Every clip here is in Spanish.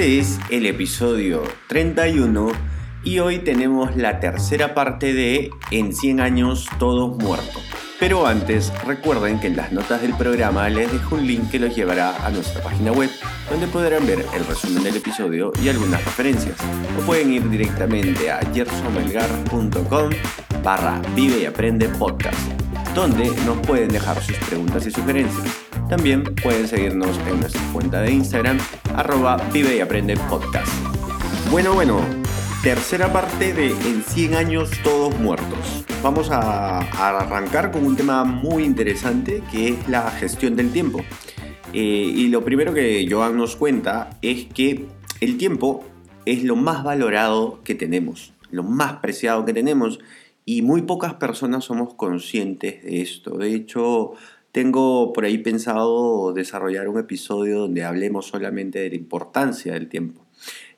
Este es el episodio 31 y hoy tenemos la tercera parte de En 100 años todos muertos. Pero antes, recuerden que en las notas del programa les dejo un link que los llevará a nuestra página web, donde podrán ver el resumen del episodio y algunas referencias. O pueden ir directamente a gersomelgar.com barra Vive y Aprende Podcast, donde nos pueden dejar sus preguntas y sugerencias. También pueden seguirnos en nuestra cuenta de Instagram, arroba Vive y Aprende. Bueno, bueno, tercera parte de En 100 años todos muertos. Vamos a, arrancar con un tema muy interesante que es la gestión del tiempo. Eh, y lo primero que Joan nos cuenta es que el tiempo es lo más valorado que tenemos, lo más preciado que tenemos y muy pocas personas somos conscientes de esto. De hecho, tengo por ahí pensado desarrollar un episodio donde hablemos solamente de la importancia del tiempo.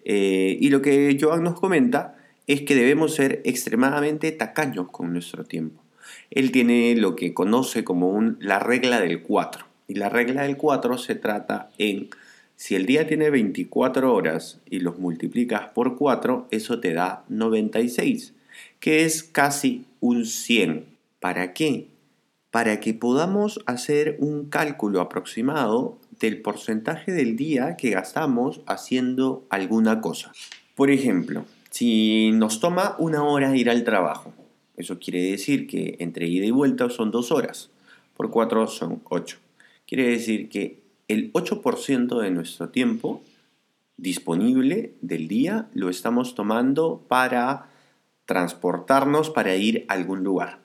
Eh, y lo que Joan nos comenta es que debemos ser extremadamente tacaños con nuestro tiempo. Él tiene lo que conoce como la regla del 4. Y la regla del 4 se trata en, si el día tiene 24 horas y los multiplicas por 4, eso te da 96, que es casi un 100. ¿Para qué? Para que podamos hacer un cálculo aproximado del porcentaje del día que gastamos haciendo alguna cosa. Por ejemplo, si nos toma una hora ir al trabajo, eso quiere decir que entre ida y vuelta son dos horas, por cuatro son ocho. Quiere decir que el 8% de nuestro tiempo disponible del día lo estamos tomando para transportarnos para ir a algún lugar.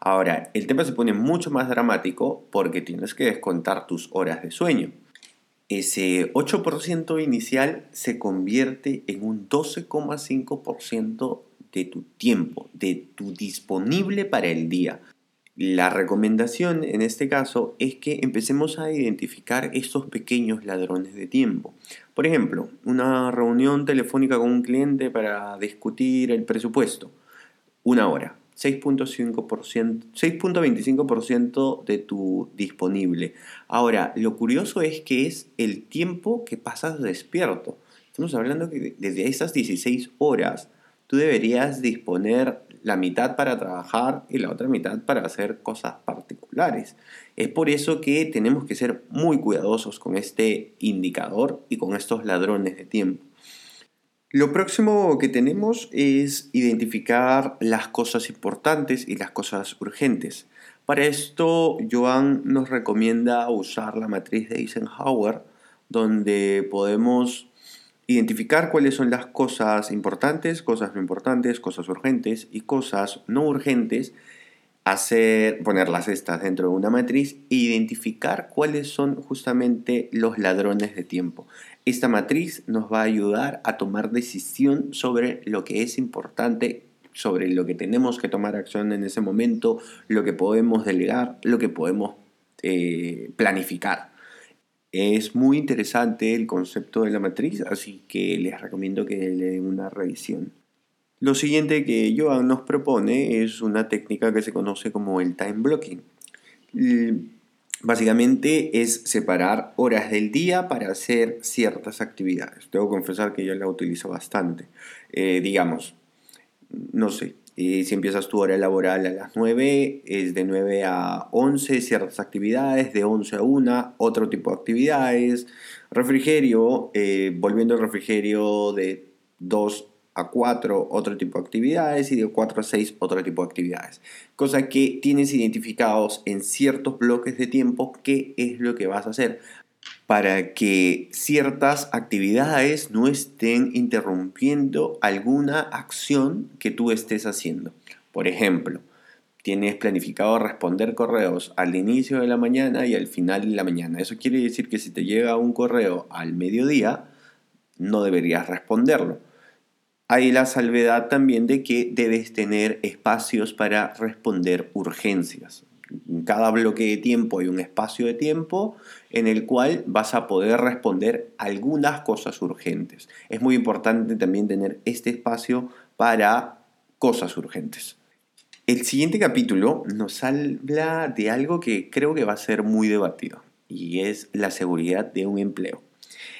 Ahora, el tema se pone mucho más dramático porque tienes que descontar tus horas de sueño. Ese 8% inicial se convierte en un 12,5% de tu tiempo, de tu disponible para el día. La recomendación en este caso es que empecemos a identificar estos pequeños ladrones de tiempo. Por ejemplo, una reunión telefónica con un cliente para discutir el presupuesto. Una hora. 6.25% de tu disponible. Ahora, lo curioso es que es el tiempo que pasas despierto. Estamos hablando que desde esas 16 horas tú deberías disponer la mitad para trabajar y la otra mitad para hacer cosas particulares. Es por eso que tenemos que ser muy cuidadosos con este indicador y con estos ladrones de tiempo. Lo próximo que tenemos es identificar las cosas importantes y las cosas urgentes. Para esto, Joan nos recomienda usar la matriz de Eisenhower, donde podemos identificar cuáles son las cosas importantes, cosas no importantes, cosas urgentes y cosas no urgentes, hacer, ponerlas estas dentro de una matriz e identificar cuáles son justamente los ladrones de tiempo. Esta matriz nos va a ayudar a tomar decisión sobre lo que es importante, sobre lo que tenemos que tomar acción en ese momento, lo que podemos delegar, lo que podemos eh, planificar. Es muy interesante el concepto de la matriz, así que les recomiendo que le den una revisión. Lo siguiente que Joan nos propone es una técnica que se conoce como el time blocking. Básicamente es separar horas del día para hacer ciertas actividades. Debo confesar que yo la utilizo bastante. Eh, digamos, no sé, eh, si empiezas tu hora laboral a las 9, es de 9 a 11 ciertas actividades, de 11 a 1 otro tipo de actividades. Refrigerio, eh, volviendo al refrigerio de 2 a 4 otro tipo de actividades y de 4 a 6 otro tipo de actividades. Cosa que tienes identificados en ciertos bloques de tiempo qué es lo que vas a hacer para que ciertas actividades no estén interrumpiendo alguna acción que tú estés haciendo. Por ejemplo, tienes planificado responder correos al inicio de la mañana y al final de la mañana. Eso quiere decir que si te llega un correo al mediodía, no deberías responderlo. Hay la salvedad también de que debes tener espacios para responder urgencias. En cada bloque de tiempo hay un espacio de tiempo en el cual vas a poder responder algunas cosas urgentes. Es muy importante también tener este espacio para cosas urgentes. El siguiente capítulo nos habla de algo que creo que va a ser muy debatido y es la seguridad de un empleo.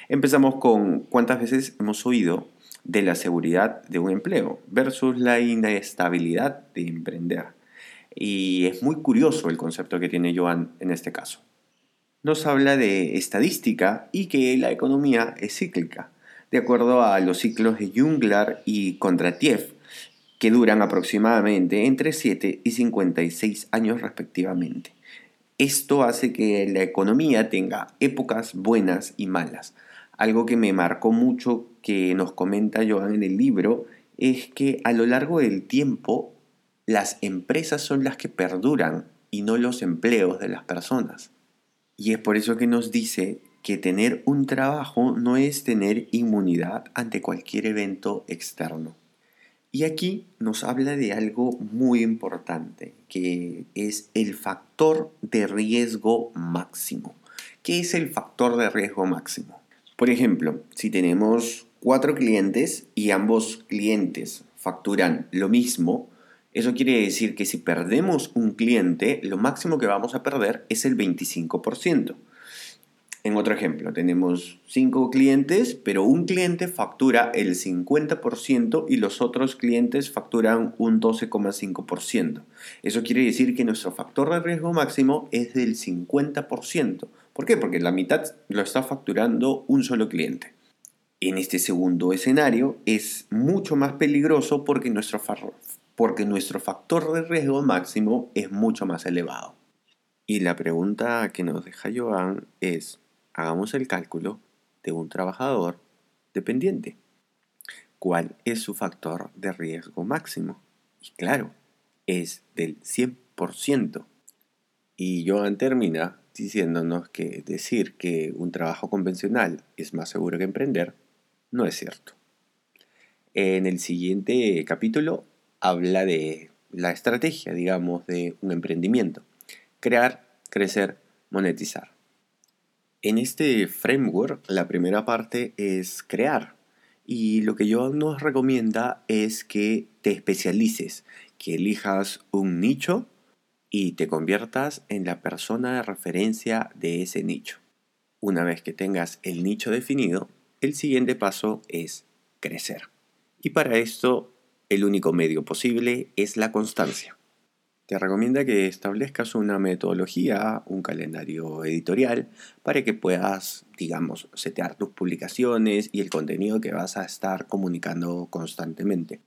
Empezamos con cuántas veces hemos oído de la seguridad de un empleo versus la inestabilidad de emprender. Y es muy curioso el concepto que tiene Joan en este caso. Nos habla de estadística y que la economía es cíclica, de acuerdo a los ciclos de Junglar y Kondratiev, que duran aproximadamente entre 7 y 56 años respectivamente. Esto hace que la economía tenga épocas buenas y malas. Algo que me marcó mucho que nos comenta Joan en el libro es que a lo largo del tiempo las empresas son las que perduran y no los empleos de las personas. Y es por eso que nos dice que tener un trabajo no es tener inmunidad ante cualquier evento externo. Y aquí nos habla de algo muy importante, que es el factor de riesgo máximo. ¿Qué es el factor de riesgo máximo? Por ejemplo, si tenemos cuatro clientes y ambos clientes facturan lo mismo, eso quiere decir que si perdemos un cliente, lo máximo que vamos a perder es el 25%. En otro ejemplo, tenemos cinco clientes, pero un cliente factura el 50% y los otros clientes facturan un 12,5%. Eso quiere decir que nuestro factor de riesgo máximo es del 50%. ¿Por qué? Porque la mitad lo está facturando un solo cliente. En este segundo escenario es mucho más peligroso porque nuestro, porque nuestro factor de riesgo máximo es mucho más elevado. Y la pregunta que nos deja Joan es, hagamos el cálculo de un trabajador dependiente. ¿Cuál es su factor de riesgo máximo? Y claro, es del 100%. Y Joan termina diciéndonos que decir que un trabajo convencional es más seguro que emprender no es cierto. En el siguiente capítulo habla de la estrategia, digamos, de un emprendimiento. Crear, crecer, monetizar. En este framework, la primera parte es crear. Y lo que yo nos recomienda es que te especialices, que elijas un nicho y te conviertas en la persona de referencia de ese nicho. Una vez que tengas el nicho definido, el siguiente paso es crecer. Y para esto, el único medio posible es la constancia. Te recomienda que establezcas una metodología, un calendario editorial, para que puedas, digamos, setear tus publicaciones y el contenido que vas a estar comunicando constantemente.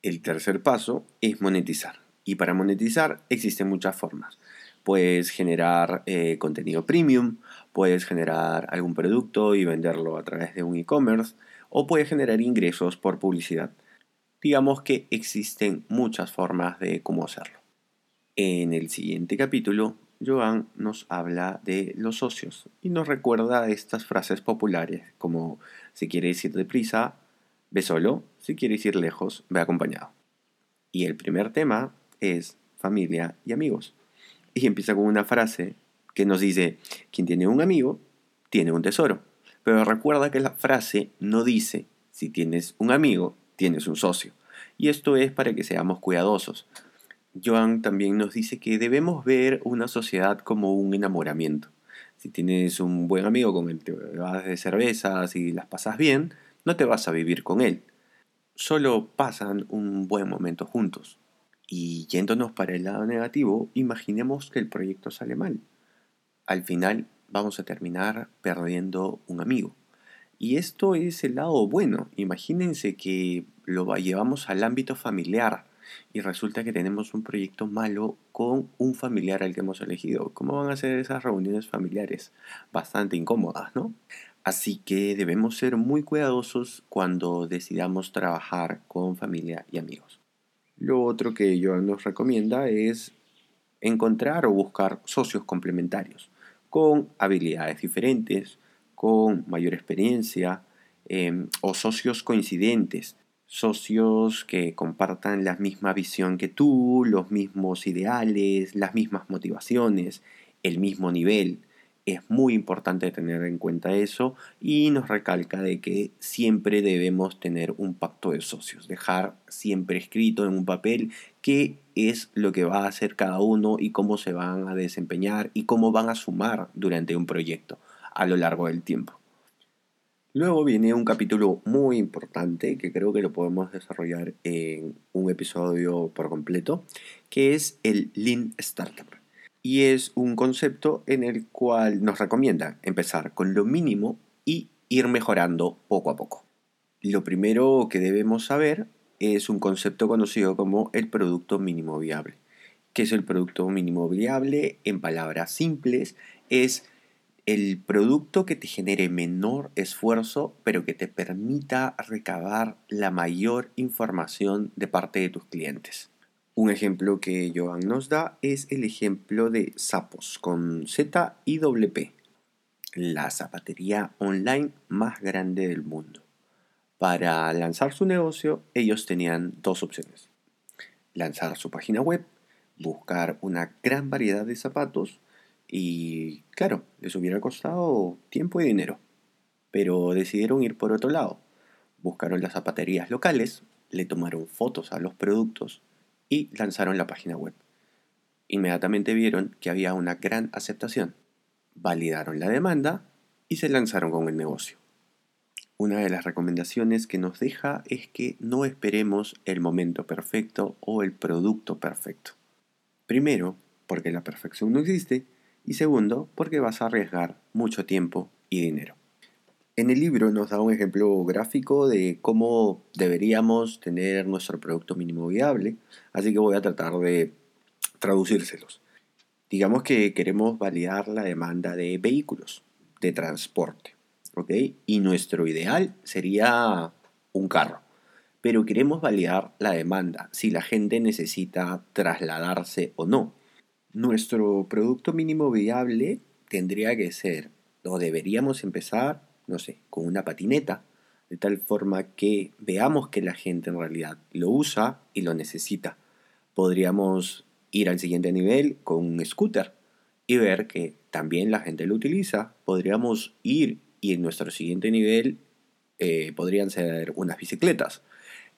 El tercer paso es monetizar. Y para monetizar existen muchas formas. Puedes generar eh, contenido premium, puedes generar algún producto y venderlo a través de un e-commerce, o puedes generar ingresos por publicidad. Digamos que existen muchas formas de cómo hacerlo. En el siguiente capítulo, Joan nos habla de los socios y nos recuerda estas frases populares como si quieres ir deprisa, ve solo, si quieres ir lejos, ve acompañado. Y el primer tema es familia y amigos. Y empieza con una frase que nos dice, quien tiene un amigo, tiene un tesoro. Pero recuerda que la frase no dice, si tienes un amigo, tienes un socio. Y esto es para que seamos cuidadosos. Joan también nos dice que debemos ver una sociedad como un enamoramiento. Si tienes un buen amigo con el que vas de cervezas y las pasas bien, no te vas a vivir con él. Solo pasan un buen momento juntos. Y yéndonos para el lado negativo, imaginemos que el proyecto sale mal. Al final vamos a terminar perdiendo un amigo. Y esto es el lado bueno. Imagínense que lo llevamos al ámbito familiar y resulta que tenemos un proyecto malo con un familiar al que hemos elegido. ¿Cómo van a ser esas reuniones familiares? Bastante incómodas, ¿no? Así que debemos ser muy cuidadosos cuando decidamos trabajar con familia y amigos. Lo otro que yo nos recomienda es encontrar o buscar socios complementarios con habilidades diferentes, con mayor experiencia em, o socios coincidentes, socios que compartan la misma visión que tú, los mismos ideales, las mismas motivaciones, el mismo nivel. Es muy importante tener en cuenta eso y nos recalca de que siempre debemos tener un pacto de socios, dejar siempre escrito en un papel qué es lo que va a hacer cada uno y cómo se van a desempeñar y cómo van a sumar durante un proyecto a lo largo del tiempo. Luego viene un capítulo muy importante que creo que lo podemos desarrollar en un episodio por completo, que es el Lean Startup y es un concepto en el cual nos recomienda empezar con lo mínimo y ir mejorando poco a poco. Lo primero que debemos saber es un concepto conocido como el producto mínimo viable. ¿Qué es el producto mínimo viable? En palabras simples, es el producto que te genere menor esfuerzo, pero que te permita recabar la mayor información de parte de tus clientes. Un ejemplo que Joan nos da es el ejemplo de Sapos con Z y WP, la zapatería online más grande del mundo. Para lanzar su negocio, ellos tenían dos opciones. Lanzar su página web, buscar una gran variedad de zapatos y, claro, les hubiera costado tiempo y dinero. Pero decidieron ir por otro lado. Buscaron las zapaterías locales, le tomaron fotos a los productos y lanzaron la página web. Inmediatamente vieron que había una gran aceptación, validaron la demanda y se lanzaron con el negocio. Una de las recomendaciones que nos deja es que no esperemos el momento perfecto o el producto perfecto. Primero, porque la perfección no existe y segundo, porque vas a arriesgar mucho tiempo y dinero. En el libro nos da un ejemplo gráfico de cómo deberíamos tener nuestro producto mínimo viable, así que voy a tratar de traducírselos. Digamos que queremos validar la demanda de vehículos, de transporte, ¿ok? Y nuestro ideal sería un carro, pero queremos validar la demanda, si la gente necesita trasladarse o no. Nuestro producto mínimo viable tendría que ser, o deberíamos empezar no sé, con una patineta, de tal forma que veamos que la gente en realidad lo usa y lo necesita. Podríamos ir al siguiente nivel con un scooter y ver que también la gente lo utiliza. Podríamos ir y en nuestro siguiente nivel eh, podrían ser unas bicicletas.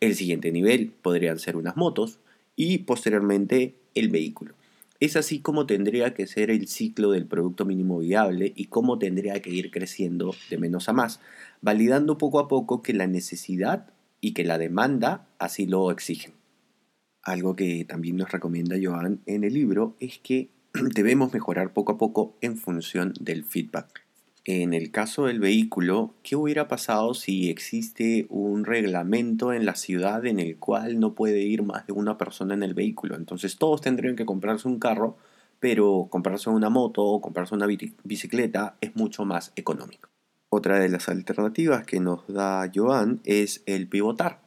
El siguiente nivel podrían ser unas motos y posteriormente el vehículo. Es así como tendría que ser el ciclo del producto mínimo viable y cómo tendría que ir creciendo de menos a más, validando poco a poco que la necesidad y que la demanda así lo exigen. Algo que también nos recomienda Joan en el libro es que debemos mejorar poco a poco en función del feedback en el caso del vehículo, ¿qué hubiera pasado si existe un reglamento en la ciudad en el cual no puede ir más de una persona en el vehículo? Entonces todos tendrían que comprarse un carro, pero comprarse una moto o comprarse una bicicleta es mucho más económico. Otra de las alternativas que nos da Joan es el pivotar.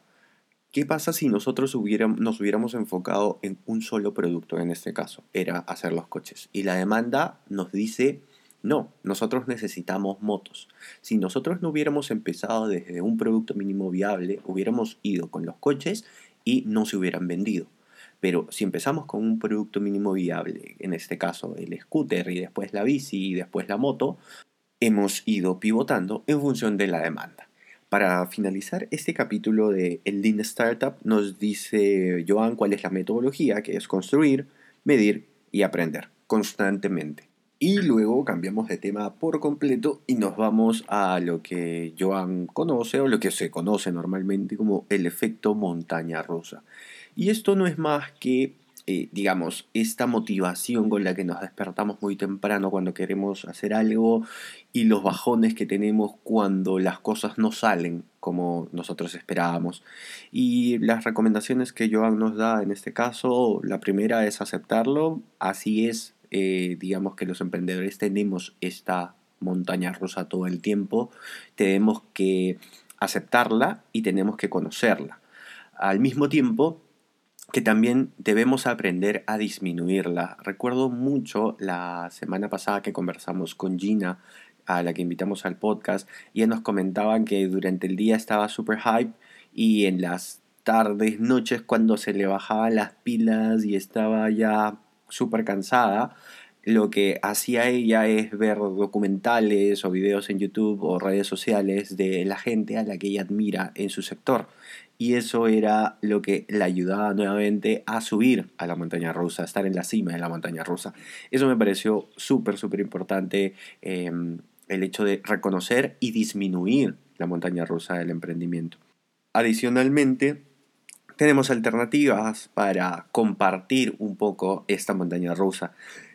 ¿Qué pasa si nosotros nos hubiéramos enfocado en un solo producto en este caso? Era hacer los coches. Y la demanda nos dice no, nosotros necesitamos motos. Si nosotros no hubiéramos empezado desde un producto mínimo viable, hubiéramos ido con los coches y no se hubieran vendido. Pero si empezamos con un producto mínimo viable, en este caso el scooter y después la bici y después la moto, hemos ido pivotando en función de la demanda. Para finalizar este capítulo de El Lean Startup nos dice Joan cuál es la metodología, que es construir, medir y aprender constantemente. Y luego cambiamos de tema por completo y nos vamos a lo que Joan conoce o lo que se conoce normalmente como el efecto montaña rusa. Y esto no es más que, eh, digamos, esta motivación con la que nos despertamos muy temprano cuando queremos hacer algo y los bajones que tenemos cuando las cosas no salen como nosotros esperábamos. Y las recomendaciones que Joan nos da en este caso, la primera es aceptarlo, así es, eh, digamos que los emprendedores tenemos esta montaña rusa todo el tiempo, tenemos que aceptarla y tenemos que conocerla. Al mismo tiempo, que también debemos aprender a disminuirla. Recuerdo mucho la semana pasada que conversamos con Gina, a la que invitamos al podcast, y ella nos comentaban que durante el día estaba super hype y en las tardes, noches, cuando se le bajaban las pilas y estaba ya súper cansada, lo que hacía ella es ver documentales o videos en YouTube o redes sociales de la gente a la que ella admira en su sector. Y eso era lo que le ayudaba nuevamente a subir a la montaña rusa, a estar en la cima de la montaña rusa. Eso me pareció súper, súper importante, em, el hecho de reconocer y disminuir la montaña rusa del emprendimiento. Adicionalmente, tenemos alternativas para compartir un poco esta montaña rusa.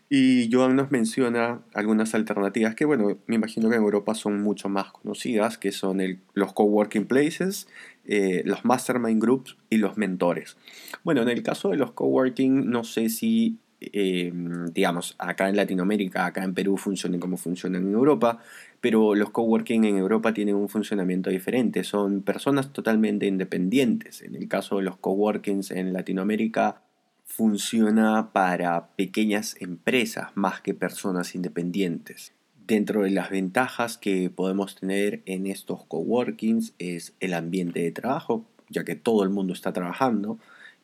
Y Joan nos menciona algunas alternativas que, bueno, me imagino que en Europa son mucho más conocidas, que son los coworking places, eh, los mastermind groups y los mentores. Bueno, en el caso de los coworking, no sé si, eh, digamos, acá en Latinoamérica, acá en Perú funcionen como funcionan en Europa, pero los coworking en Europa tienen un funcionamiento diferente, son personas totalmente independientes. En el caso de los coworkings en Latinoamérica, funciona para pequeñas empresas más que personas independientes. Dentro de las ventajas que podemos tener en estos coworkings es el ambiente de trabajo, ya que todo el mundo está trabajando.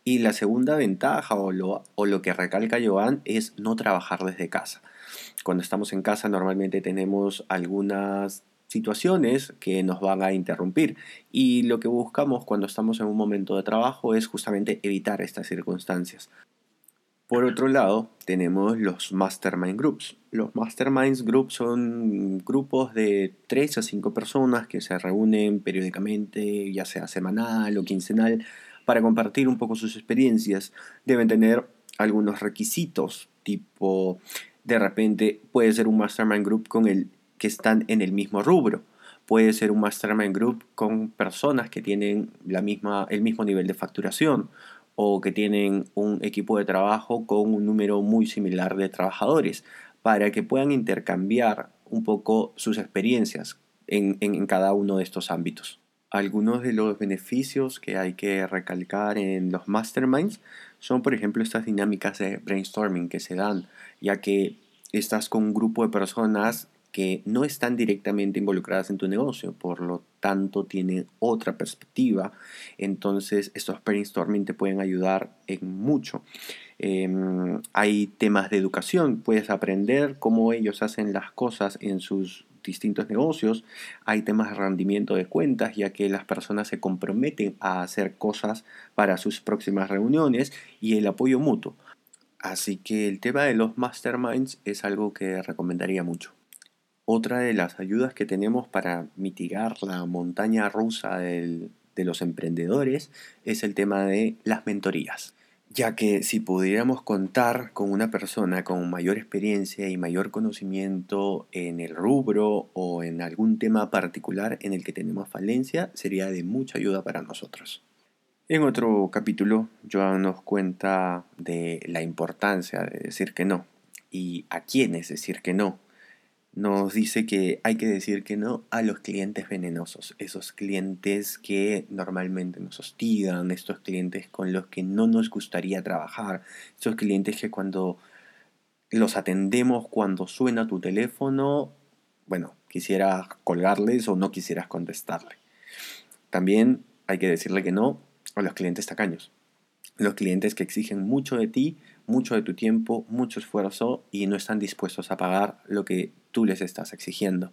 Y la segunda ventaja o lo, o lo que recalca Joan es no trabajar desde casa. Cuando estamos en casa normalmente tenemos algunas situaciones que nos van a interrumpir. Y lo que buscamos cuando estamos en un momento de trabajo es justamente evitar estas circunstancias. Por otro lado, tenemos los Mastermind Groups. Los Mastermind Groups son grupos de 3 a 5 personas que se reúnen periódicamente, ya sea semanal o quincenal, para compartir un poco sus experiencias. Deben tener algunos requisitos, tipo, de repente puede ser un Mastermind Group con el que están en el mismo rubro. Puede ser un mastermind group con personas que tienen la misma, el mismo nivel de facturación o que tienen un equipo de trabajo con un número muy similar de trabajadores para que puedan intercambiar un poco sus experiencias en, en cada uno de estos ámbitos. Algunos de los beneficios que hay que recalcar en los masterminds son, por ejemplo, estas dinámicas de brainstorming que se dan, ya que estás con un grupo de personas que no están directamente involucradas en tu negocio, por lo tanto tienen otra perspectiva. Entonces estos brainstorming te pueden ayudar en mucho. Em, hay temas de educación, puedes aprender cómo ellos hacen las cosas en sus distintos negocios. Hay temas de rendimiento de cuentas, ya que las personas se comprometen a hacer cosas para sus próximas reuniones y el apoyo mutuo. Así que el tema de los masterminds es algo que recomendaría mucho. Otra de las ayudas que tenemos para mitigar la montaña rusa de los emprendedores es el tema de las mentorías, ya que si pudiéramos contar con una persona con mayor experiencia y mayor conocimiento en el rubro o en algún tema particular en el que tenemos falencia, sería de mucha ayuda para nosotros. En otro capítulo, Joan nos cuenta de la importancia de decir que no y a quiénes decir que no nos dice que hay que decir que no a los clientes venenosos, esos clientes que normalmente nos hostigan, estos clientes con los que no nos gustaría trabajar, esos clientes que cuando los atendemos, cuando suena tu teléfono, bueno, quisieras colgarles o no quisieras contestarle. También hay que decirle que no a los clientes tacaños, los clientes que exigen mucho de ti, mucho de tu tiempo, mucho esfuerzo y no están dispuestos a pagar lo que tú les estás exigiendo.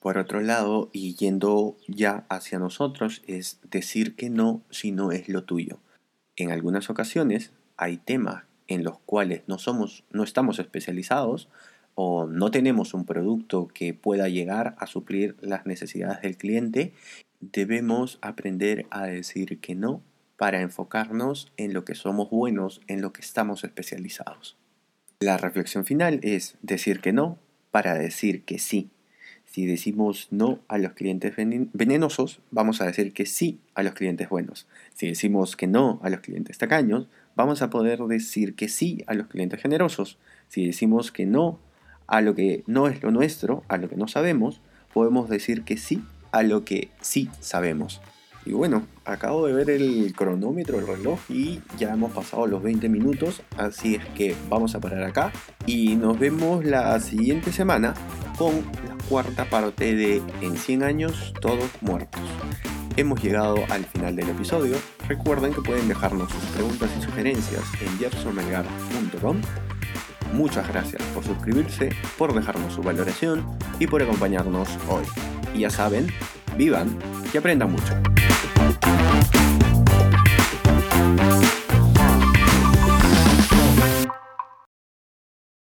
Por otro lado, y yendo ya hacia nosotros, es decir que no si no es lo tuyo. En algunas ocasiones hay temas en los cuales no somos, no estamos especializados o no tenemos un producto que pueda llegar a suplir las necesidades del cliente, debemos aprender a decir que no para enfocarnos en lo que somos buenos, en lo que estamos especializados. La reflexión final es decir que no para decir que sí. Si decimos no a los clientes venenosos, vamos a decir que sí a los clientes buenos. Si decimos que no a los clientes tacaños, vamos a poder decir que sí a los clientes generosos. Si decimos que no a lo que no es lo nuestro, a lo que no sabemos, podemos decir que sí a lo que sí sabemos. Y bueno, acabo de ver el cronómetro, el reloj y ya hemos pasado los 20 minutos, así es que vamos a parar acá y nos vemos la siguiente semana con la cuarta parte de En 100 años todos muertos. Hemos llegado al final del episodio. Recuerden que pueden dejarnos sus preguntas y sugerencias en jeffersonmelgar.com. Muchas gracias por suscribirse, por dejarnos su valoración y por acompañarnos hoy. Y ya saben, vivan y aprendan mucho. Thank you.